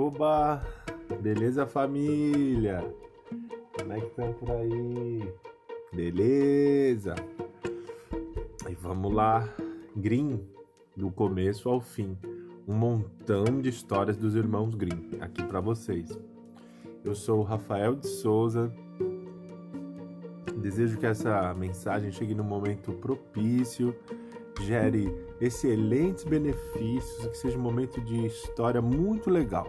Oba! Beleza, família? Como é que estão por aí? Beleza? E vamos lá, Green, do começo ao fim. Um montão de histórias dos irmãos Green aqui para vocês. Eu sou o Rafael de Souza. Desejo que essa mensagem chegue no momento propício, gere excelentes benefícios, que seja um momento de história muito legal.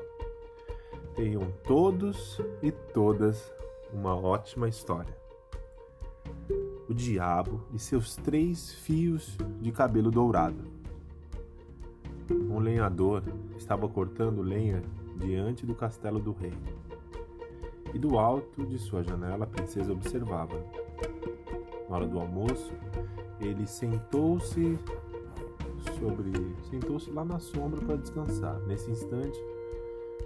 Tenham todos e todas uma ótima história. O diabo e seus três fios de cabelo dourado. Um lenhador estava cortando lenha diante do castelo do rei. E do alto de sua janela a princesa observava. Na hora do almoço, ele sentou-se sobre sentou-se lá na sombra para descansar. Nesse instante,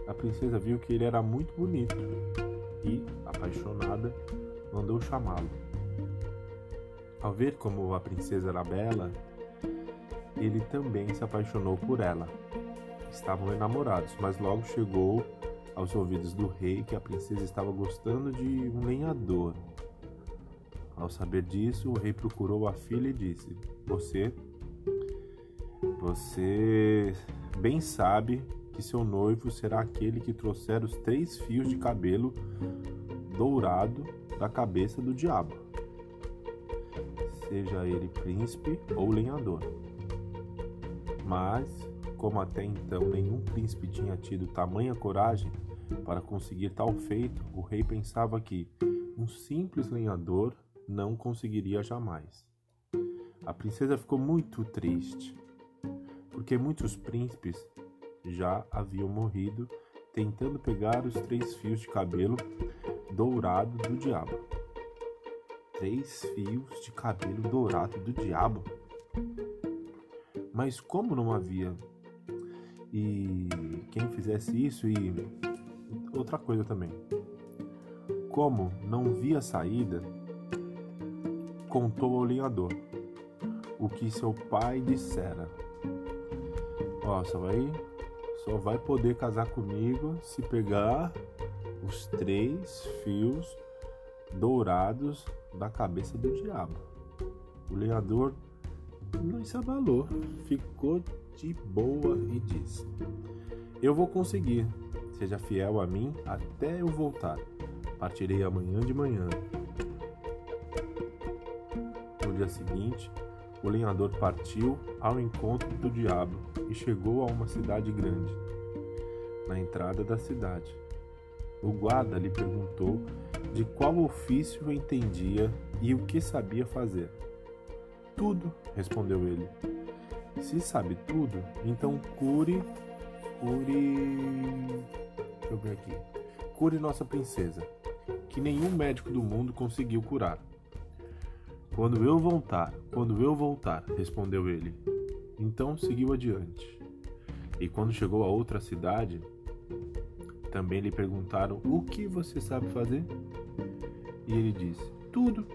a princesa viu que ele era muito bonito e, apaixonada, mandou chamá-lo. Ao ver como a princesa era bela, ele também se apaixonou por ela. Estavam enamorados, mas logo chegou aos ouvidos do rei que a princesa estava gostando de um lenhador. Ao saber disso, o rei procurou a filha e disse: Você você bem sabe que seu noivo será aquele que trouxer os três fios de cabelo dourado da cabeça do diabo, seja ele príncipe ou lenhador. Mas, como até então nenhum príncipe tinha tido tamanha coragem para conseguir tal feito, o rei pensava que um simples lenhador não conseguiria jamais. A princesa ficou muito triste porque muitos príncipes já haviam morrido tentando pegar os três fios de cabelo dourado do diabo. Três fios de cabelo dourado do diabo? Mas como não havia? E quem fizesse isso e outra coisa também. Como não via saída, contou ao lenhador o que seu pai dissera Ó, só vai, só vai poder casar comigo se pegar os três fios dourados da cabeça do diabo. O lenhador não se abalou, ficou de boa e disse: Eu vou conseguir. Seja fiel a mim até eu voltar. Partirei amanhã de manhã. No dia seguinte, o lenhador partiu ao encontro do diabo e chegou a uma cidade grande. Na entrada da cidade, o guarda lhe perguntou de qual ofício entendia e o que sabia fazer. Tudo, respondeu ele. Se sabe tudo, então cure, cure. Deixa eu ver aqui. Cure nossa princesa, que nenhum médico do mundo conseguiu curar. Quando eu voltar, quando eu voltar, respondeu ele. Então seguiu adiante. E quando chegou a outra cidade, também lhe perguntaram: O que você sabe fazer? E ele disse: Tudo.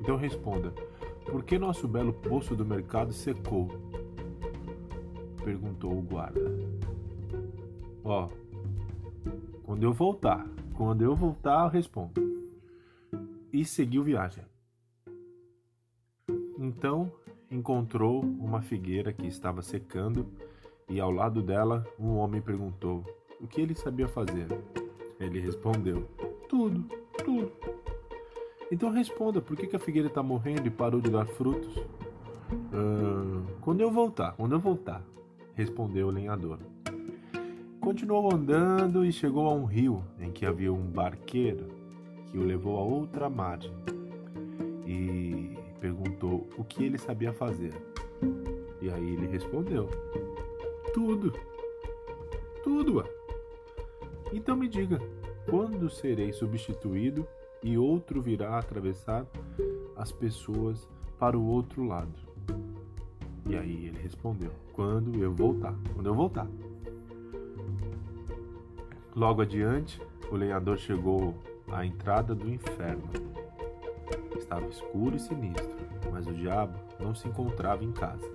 Então responda: Por que nosso belo poço do mercado secou? Perguntou o guarda. Ó, oh, quando eu voltar, quando eu voltar, eu respondo. E seguiu viagem. Então encontrou uma figueira que estava secando e ao lado dela um homem perguntou o que ele sabia fazer. Ele respondeu: Tudo, tudo. Então responda: por que, a figueira está morrendo e parou de dar frutos? Ah, quando eu voltar, quando eu voltar, respondeu o lenhador. Continuou andando e chegou a um rio em que havia um barqueiro que o levou a outra margem. E perguntou o que ele sabia fazer. E aí ele respondeu: Tudo. Tudo. Então me diga, quando serei substituído e outro virá atravessar as pessoas para o outro lado? E aí ele respondeu: Quando eu voltar. Quando eu voltar. Logo adiante, o lenhador chegou à entrada do inferno estava escuro e sinistro, mas o diabo não se encontrava em casa.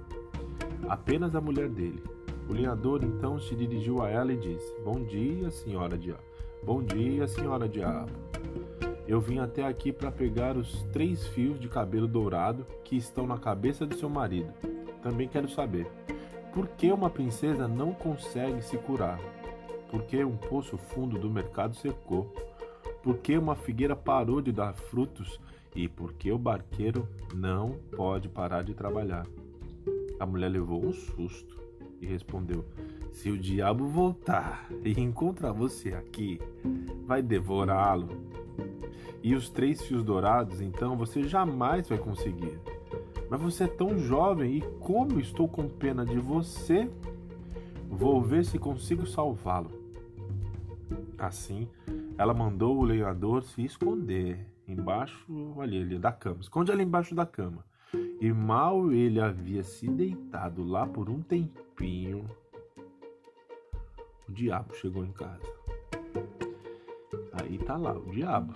Apenas a mulher dele, O lenhador então se dirigiu a ela e disse: Bom dia, senhora diabo. Bom dia, senhora diabo. Eu vim até aqui para pegar os três fios de cabelo dourado que estão na cabeça do seu marido. Também quero saber por que uma princesa não consegue se curar? Por que um poço fundo do mercado secou? Por que uma figueira parou de dar frutos? E por que o barqueiro não pode parar de trabalhar? A mulher levou um susto e respondeu: Se o diabo voltar e encontrar você aqui, vai devorá-lo. E os três fios dourados, então, você jamais vai conseguir. Mas você é tão jovem e como estou com pena de você, vou ver se consigo salvá-lo. Assim, ela mandou o lenhador se esconder embaixo ali, ali da cama. Esconde ali embaixo da cama. E mal ele havia se deitado lá por um tempinho, o diabo chegou em casa. Aí tá lá, o diabo.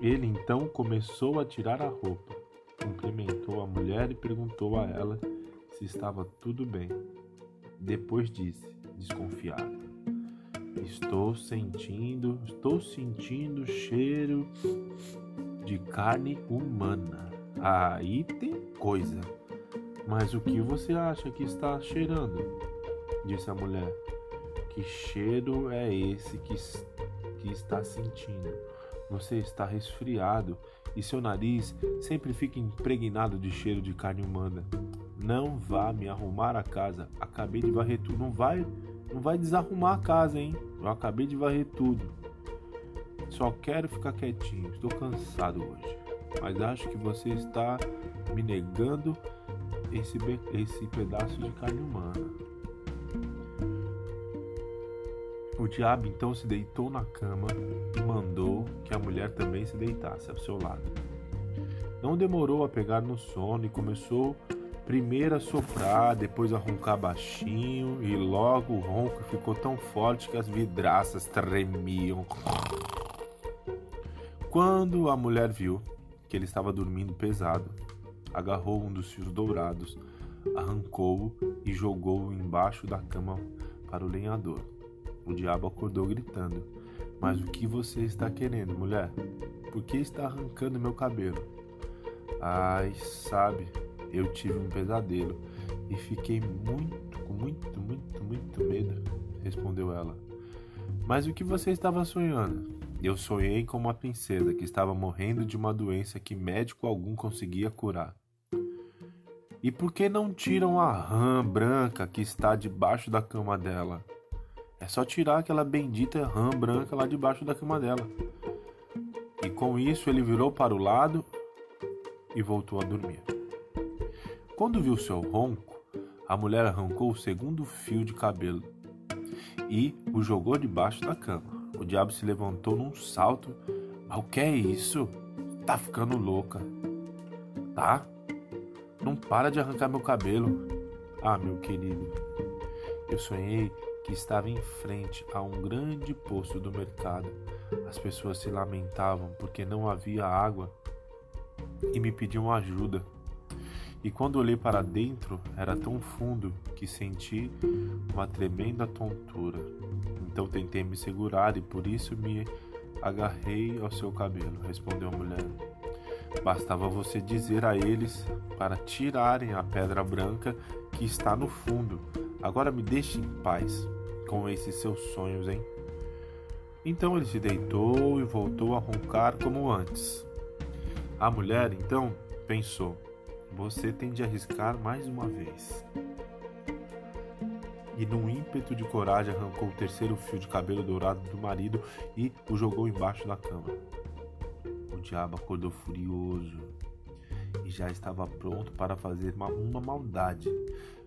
Ele então começou a tirar a roupa, cumprimentou a mulher e perguntou a ela se estava tudo bem. Depois disse, desconfiado: Estou sentindo, estou sentindo cheiro de carne humana. Aí tem coisa. Mas o que você acha que está cheirando? Disse a mulher. Que cheiro é esse que, que está sentindo? Você está resfriado e seu nariz sempre fica impregnado de cheiro de carne humana. Não vá me arrumar a casa. Acabei de varrer tudo. Não vai, não vai desarrumar a casa, hein? Eu acabei de varrer tudo. Só quero ficar quietinho. Estou cansado hoje. Mas acho que você está me negando esse, esse pedaço de carne humana. O diabo então se deitou na cama e mandou que a mulher também se deitasse ao seu lado. Não demorou a pegar no sono e começou primeiro a soprar, depois a roncar baixinho e logo o ronco ficou tão forte que as vidraças tremiam. Quando a mulher viu que ele estava dormindo pesado, agarrou um dos fios dourados, arrancou-o e jogou-o embaixo da cama para o lenhador. O diabo acordou gritando: Mas o que você está querendo, mulher? Por que está arrancando meu cabelo? Ai, sabe, eu tive um pesadelo e fiquei muito, com muito, muito, muito medo, respondeu ela. Mas o que você estava sonhando? Eu sonhei com uma princesa que estava morrendo de uma doença que médico algum conseguia curar. E por que não tiram a rã branca que está debaixo da cama dela? É só tirar aquela bendita rã branca lá debaixo da cama dela. E com isso ele virou para o lado e voltou a dormir. Quando viu seu ronco, a mulher arrancou o segundo fio de cabelo e o jogou debaixo da cama. O diabo se levantou num salto. Mas o que é isso? Tá ficando louca. Tá? Não para de arrancar meu cabelo. Ah, meu querido, eu sonhei que estava em frente a um grande poço do mercado. As pessoas se lamentavam porque não havia água e me pediam ajuda. E quando olhei para dentro, era tão fundo que senti uma tremenda tontura. Então tentei me segurar e por isso me agarrei ao seu cabelo, respondeu a mulher. Bastava você dizer a eles para tirarem a pedra branca que está no fundo. Agora me deixe em paz com esses seus sonhos, hein? Então ele se deitou e voltou a roncar como antes. A mulher, então, pensou: Você tem de arriscar mais uma vez. E num ímpeto de coragem arrancou o terceiro fio de cabelo dourado do marido e o jogou embaixo da cama diabo acordou furioso e já estava pronto para fazer uma, uma maldade.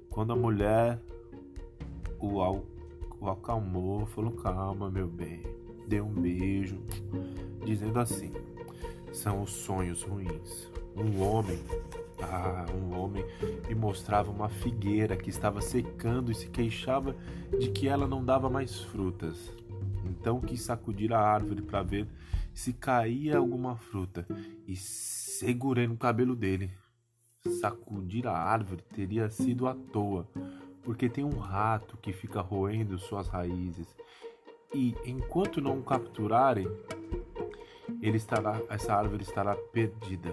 Quando a mulher o, al, o acalmou, falou: Calma, meu bem. Deu um beijo, dizendo assim: São os sonhos ruins. Um homem, ah, um homem me mostrava uma figueira que estava secando e se queixava de que ela não dava mais frutas. Então quis sacudir a árvore para ver se caía alguma fruta e segurei no cabelo dele. Sacudir a árvore teria sido à toa, porque tem um rato que fica roendo suas raízes. E enquanto não o capturarem, ele estará, essa árvore estará perdida.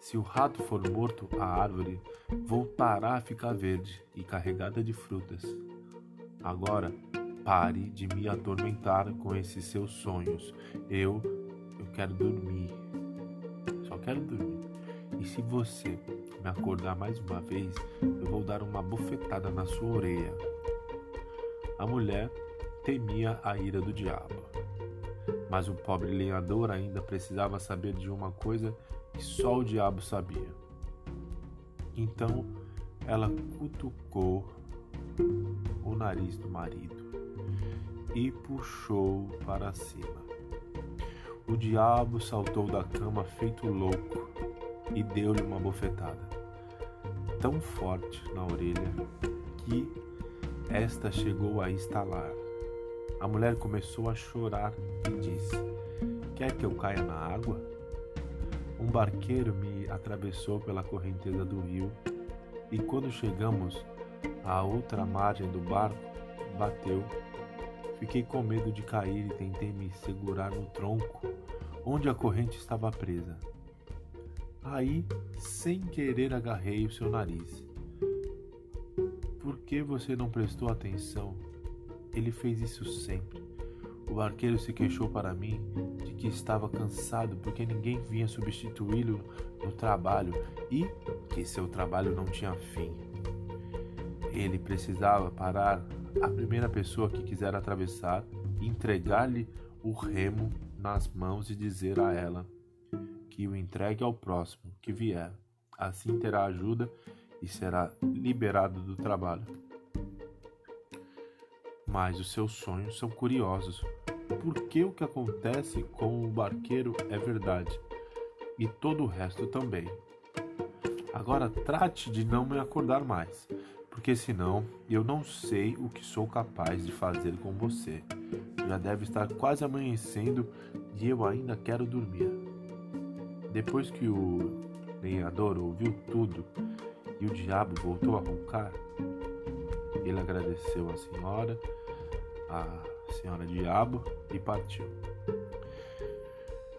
Se o rato for morto, a árvore voltará a ficar verde e carregada de frutas. Agora, pare de me atormentar com esses seus sonhos. Eu, eu quero dormir. Só quero dormir. E se você me acordar mais uma vez, eu vou dar uma bufetada na sua orelha. A mulher temia a ira do diabo. Mas o pobre lenhador ainda precisava saber de uma coisa que só o diabo sabia. Então ela cutucou o nariz do marido e puxou para cima. O diabo saltou da cama feito louco e deu-lhe uma bofetada tão forte na orelha que esta chegou a estalar. A mulher começou a chorar e disse: Quer que eu caia na água? Um barqueiro me atravessou pela correnteza do rio e quando chegamos à outra margem do barco, bateu. Fiquei com medo de cair e tentei me segurar no tronco onde a corrente estava presa. Aí, sem querer, agarrei o seu nariz. Por que você não prestou atenção? Ele fez isso sempre. O arqueiro se queixou para mim de que estava cansado porque ninguém vinha substituí-lo no trabalho e que seu trabalho não tinha fim. Ele precisava parar a primeira pessoa que quiser atravessar entregar-lhe o remo nas mãos e dizer a ela que o entregue ao próximo que vier. Assim terá ajuda e será liberado do trabalho mas os seus sonhos são curiosos. Porque o que acontece com o barqueiro é verdade, e todo o resto também. Agora trate de não me acordar mais, porque senão eu não sei o que sou capaz de fazer com você. Já deve estar quase amanhecendo e eu ainda quero dormir. Depois que o lenhador ouviu tudo e o diabo voltou a roncar, ele agradeceu à senhora a senhora Diabo e partiu.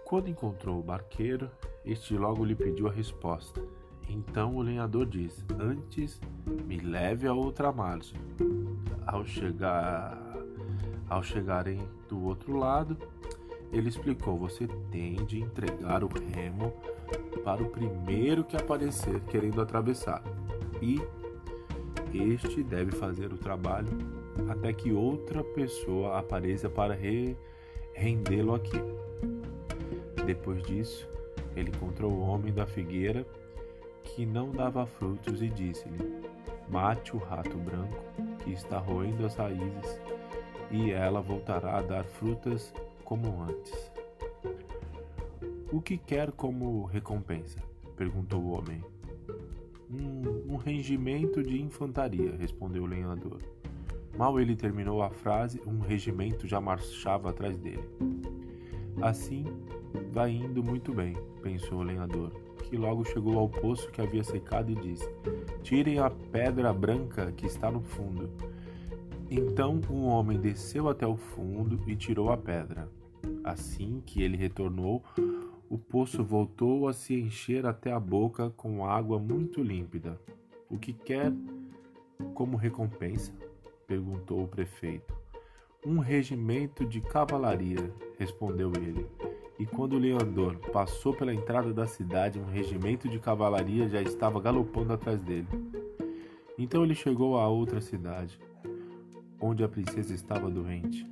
Quando encontrou o barqueiro, este logo lhe pediu a resposta. Então o lenhador disse: Antes me leve a outra margem. Ao chegar, ao chegarem do outro lado, ele explicou: Você tem de entregar o remo para o primeiro que aparecer querendo atravessar, e este deve fazer o trabalho até que outra pessoa apareça para re rendê-lo aqui. Depois disso, ele encontrou o homem da figueira que não dava frutos e disse-lhe: Mate o rato branco que está roendo as raízes, e ela voltará a dar frutas como antes. O que quer como recompensa? perguntou o homem. Um, um regimento de infantaria, respondeu o lenhador. Mal ele terminou a frase, um regimento já marchava atrás dele. Assim, vai indo muito bem, pensou o lenhador, que logo chegou ao poço que havia secado e disse: Tirem a pedra branca que está no fundo. Então um homem desceu até o fundo e tirou a pedra. Assim que ele retornou, o poço voltou a se encher até a boca com água muito límpida. O que quer como recompensa? Perguntou o prefeito. Um regimento de cavalaria, respondeu ele. E quando Leandor passou pela entrada da cidade, um regimento de cavalaria já estava galopando atrás dele. Então ele chegou a outra cidade, onde a princesa estava doente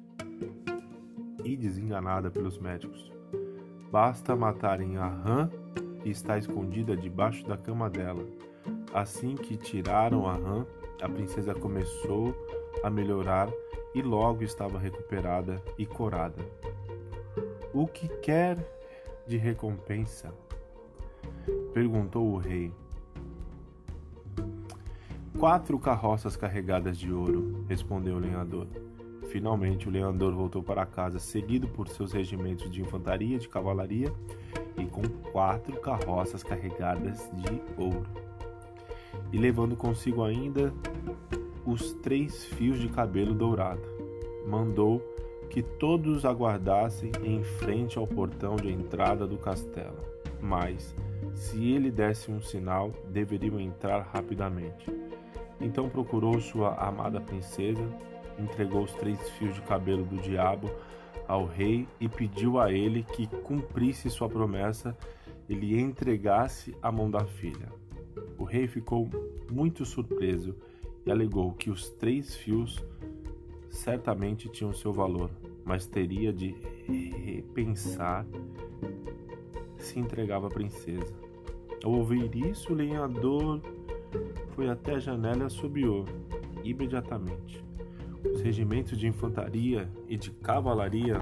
e desenganada pelos médicos. Basta matarem a rã que está escondida debaixo da cama dela. Assim que tiraram a rã, a princesa começou a melhorar e logo estava recuperada e corada. O que quer de recompensa? perguntou o rei. Quatro carroças carregadas de ouro, respondeu o lenhador. Finalmente o lenhador voltou para casa, seguido por seus regimentos de infantaria e de cavalaria, e com quatro carroças carregadas de ouro. E levando consigo ainda os três fios de cabelo dourado. Mandou que todos aguardassem em frente ao portão de entrada do castelo. Mas, se ele desse um sinal, deveriam entrar rapidamente. Então procurou sua amada princesa, entregou os três fios de cabelo do diabo ao rei e pediu a ele que cumprisse sua promessa e lhe entregasse a mão da filha. O rei ficou muito surpreso e alegou que os três fios certamente tinham seu valor, mas teria de repensar se entregava à princesa. Ao ouvir isso, o lenhador foi até a janela e assobiou imediatamente. Os regimentos de infantaria e de cavalaria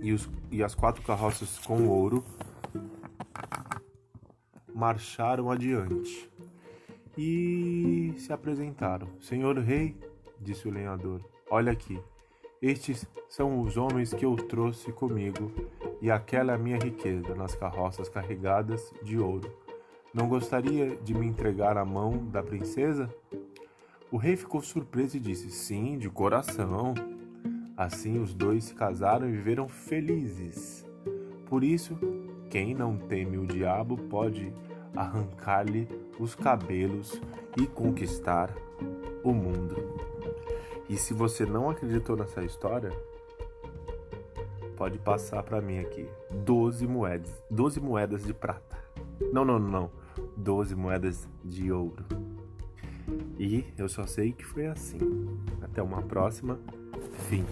e, os, e as quatro carroças com ouro marcharam adiante e se apresentaram. Senhor rei, disse o lenhador, olha aqui. Estes são os homens que eu trouxe comigo, e aquela é a minha riqueza nas carroças carregadas de ouro. Não gostaria de me entregar à mão da princesa? O rei ficou surpreso e disse: Sim, de coração. Assim os dois se casaram e viveram felizes. Por isso, quem não teme o diabo pode arrancar-lhe os cabelos e conquistar o mundo. E se você não acreditou nessa história, pode passar para mim aqui 12 moedas, 12 moedas de prata. Não, não, não, 12 moedas de ouro. E eu só sei que foi assim. Até uma próxima. Fim.